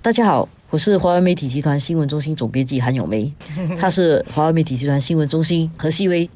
大家好，我是华为媒体集团新闻中心总编辑韩永梅，他是华为媒体集团新闻中心何希薇。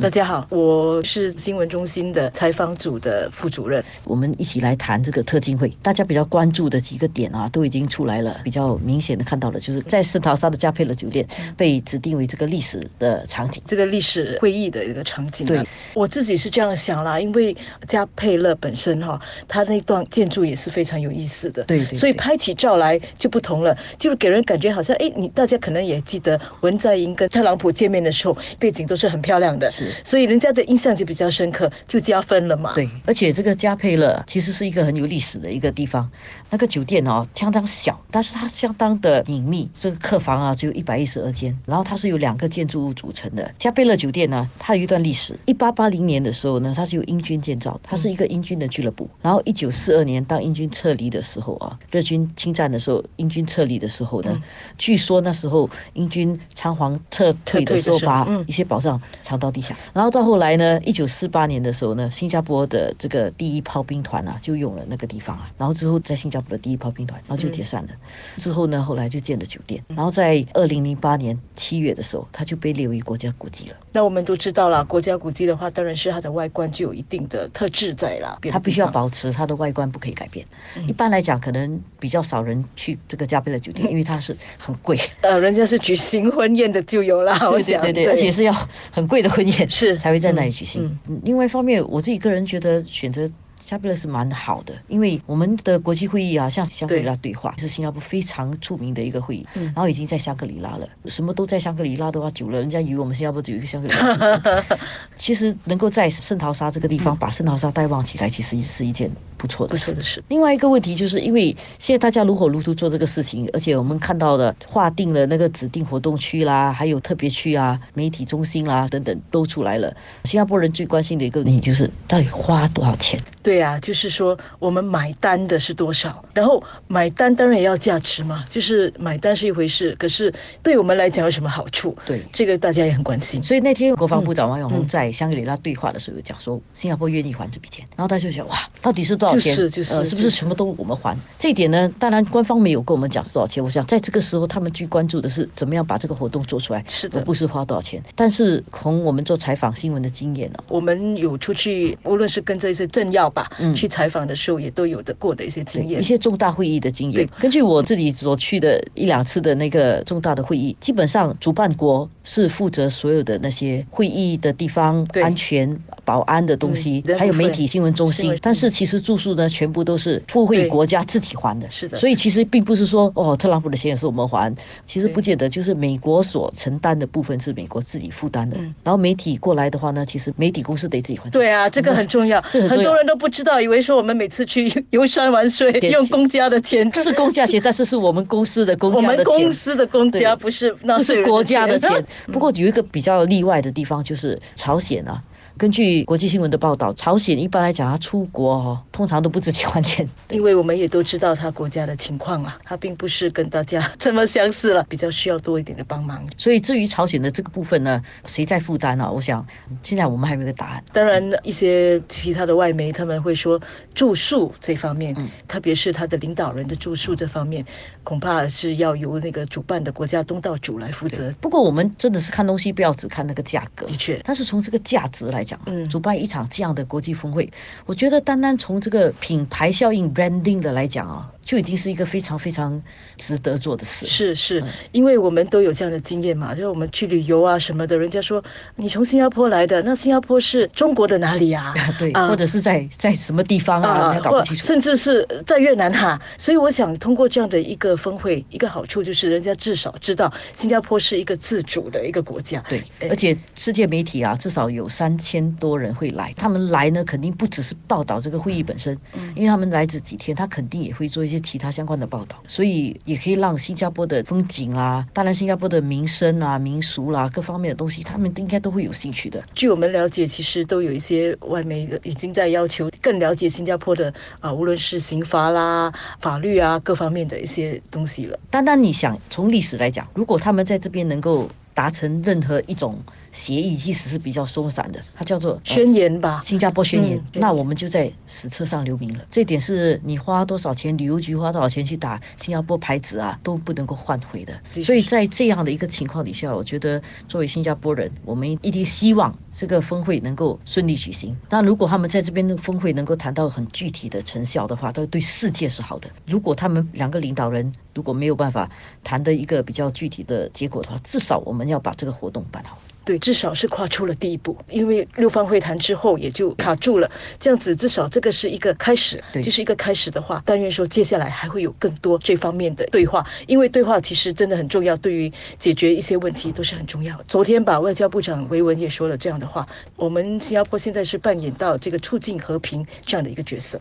大家好，我是新闻中心的采访组的副主任。我们一起来谈这个特金会，大家比较关注的几个点啊，都已经出来了。比较明显的看到了，就是在圣淘沙的加佩勒酒店被指定为这个历史的场景，这个历史会议的一个场景。对，我自己是这样想啦，因为加佩勒本身哈，它那段建筑也是非常有意思的。对对。所以拍起照来就不同了，就是给人感觉好像哎，你大家可能也记得文在寅跟特朗普见面的时候，背景都是很漂亮的。是。所以人家的印象就比较深刻，就加分了嘛。对，而且这个加佩勒其实是一个很有历史的一个地方。那个酒店哦，相当小，但是它相当的隐秘。这个客房啊，只有一百一十二间，然后它是由两个建筑物组成的。加佩勒酒店呢，它有一段历史。一八八零年的时候呢，它是由英军建造，它是一个英军的俱乐部。然后一九四二年，当英军撤离的时候啊，日军侵占的时候，英军撤离的时候呢，据说那时候英军仓皇撤退的时候，把一些宝藏藏到地下。然后到后来呢，一九四八年的时候呢，新加坡的这个第一炮兵团啊，就用了那个地方啊。然后之后在新加坡的第一炮兵团，然后就解散了。之后呢，后来就建了酒店。然后在二零零八年七月的时候，它就被列为国家古迹了。那我们都知道了，国家古迹的话，当然是它的外观就有一定的特质在了。它必须要保持它的外观不可以改变。一般来讲，可能比较少人去这个加贝勒酒店，因为它是很贵。呃，人家是举行婚宴的就有了，对对对对，而且是要很贵的婚宴是才会在那里举行。另外一方面，我自己个人觉得选择。加贝勒是蛮好的，因为我们的国际会议啊，像香格里拉对话是新加坡非常著名的一个会议，然后已经在香格里拉了。什么都在香格里拉的话，久了人家以为我们新加坡只有一个香格里拉。其实能够在圣淘沙这个地方把圣淘沙带旺起来，其实是一件不错的事。是。另外一个问题就是，因为现在大家如火如荼做这个事情，而且我们看到的划定了那个指定活动区啦，还有特别区啊、媒体中心啦等等都出来了。新加坡人最关心的一个问题就是，到底花多少钱？对呀，就是说我们买单的是多少，然后买单当然也要价值嘛，就是买单是一回事，可是对我们来讲有什么好处？对，这个大家也很关心。所以那天国防部长王永红在香格里拉对话的时候讲说，新加坡愿意还这笔钱，然后大家就想哇，到底是多少钱？就是就是，呃，是不是什么都我们还？这一点呢，当然官方没有跟我们讲是多少钱。我想在这个时候，他们最关注的是怎么样把这个活动做出来，是的，不是花多少钱。但是从我们做采访新闻的经验呢，我们有出去，无论是跟这些政要吧，嗯，去采。访的时候也都有的过的一些经验，一些重大会议的经验。根据我自己所去的一两次的那个重大的会议，基本上主办国是负责所有的那些会议的地方安全。保安的东西，还有媒体新闻中心，但是其实住宿呢，全部都是付费国家自己还的。是的，所以其实并不是说哦，特朗普的钱也是我们还，其实不见得，就是美国所承担的部分是美国自己负担的。然后媒体过来的话呢，其实媒体公司得自己还。对啊，这个很重要，这很多人都不知道，以为说我们每次去 游山玩水用公家的钱，是公家钱，但是是我们公司的公家的钱，我们公司的公家不是，不是国家的钱。不过有一个比较例外的地方，就是朝鲜啊。根据国际新闻的报道，朝鲜一般来讲，他出国哦，通常都不自己还钱，因为我们也都知道他国家的情况啊，他并不是跟大家这么相似了，比较需要多一点的帮忙。所以至于朝鲜的这个部分呢，谁在负担呢？我想现在我们还没有个答案。当然，一些其他的外媒他们会说住宿这方面，特别是他的领导人的住宿这方面，恐怕是要由那个主办的国家东道主来负责。不过我们真的是看东西不要只看那个价格，的确，但是从这个价值来讲。嗯，主办一场这样的国际峰会，我觉得单单从这个品牌效应 （branding） 的来讲啊。就已经是一个非常非常值得做的事。是是，因为我们都有这样的经验嘛，就是我们去旅游啊什么的，人家说你从新加坡来的，那新加坡是中国的哪里啊？对，或者是在在什么地方啊？搞不清楚。甚至是在越南哈。所以我想通过这样的一个峰会，一个好处就是人家至少知道新加坡是一个自主的一个国家。对，而且世界媒体啊，至少有三千多人会来，他们来呢，肯定不只是报道这个会议本身，因为他们来这几天，他肯定也会做一些。其他相关的报道，所以也可以让新加坡的风景啊，当然新加坡的民生啊、民俗啦各方面的东西，他们应该都会有兴趣的。据我们了解，其实都有一些外媒已经在要求更了解新加坡的啊，无论是刑罚啦、法律啊各方面的一些东西了。单单你想从历史来讲，如果他们在这边能够达成任何一种协议其实是比较松散的，它叫做呃宣言吧，新加坡宣言，嗯那我们就在史册上留名了。这点是你花多少钱，旅游局花多少钱去打新加坡牌子啊，都不能够换回的。所以在这样的一个情况底下，我觉得作为新加坡人，我们一定希望这个峰会能够顺利举行。那如果他们在这边的峰会能够谈到很具体的成效的话，都对世界是好的。如果他们两个领导人如果没有办法谈的一个比较具体的结果的话，至少我们要把这个活动办好。对，至少是跨出了第一步，因为六方会谈之后也就卡住了，这样子至少这个是一个开始，对就是一个开始的话，但愿说接下来还会有更多这方面的对话，因为对话其实真的很重要，对于解决一些问题都是很重要的。昨天吧，外交部长维文也说了这样的话，我们新加坡现在是扮演到这个促进和平这样的一个角色。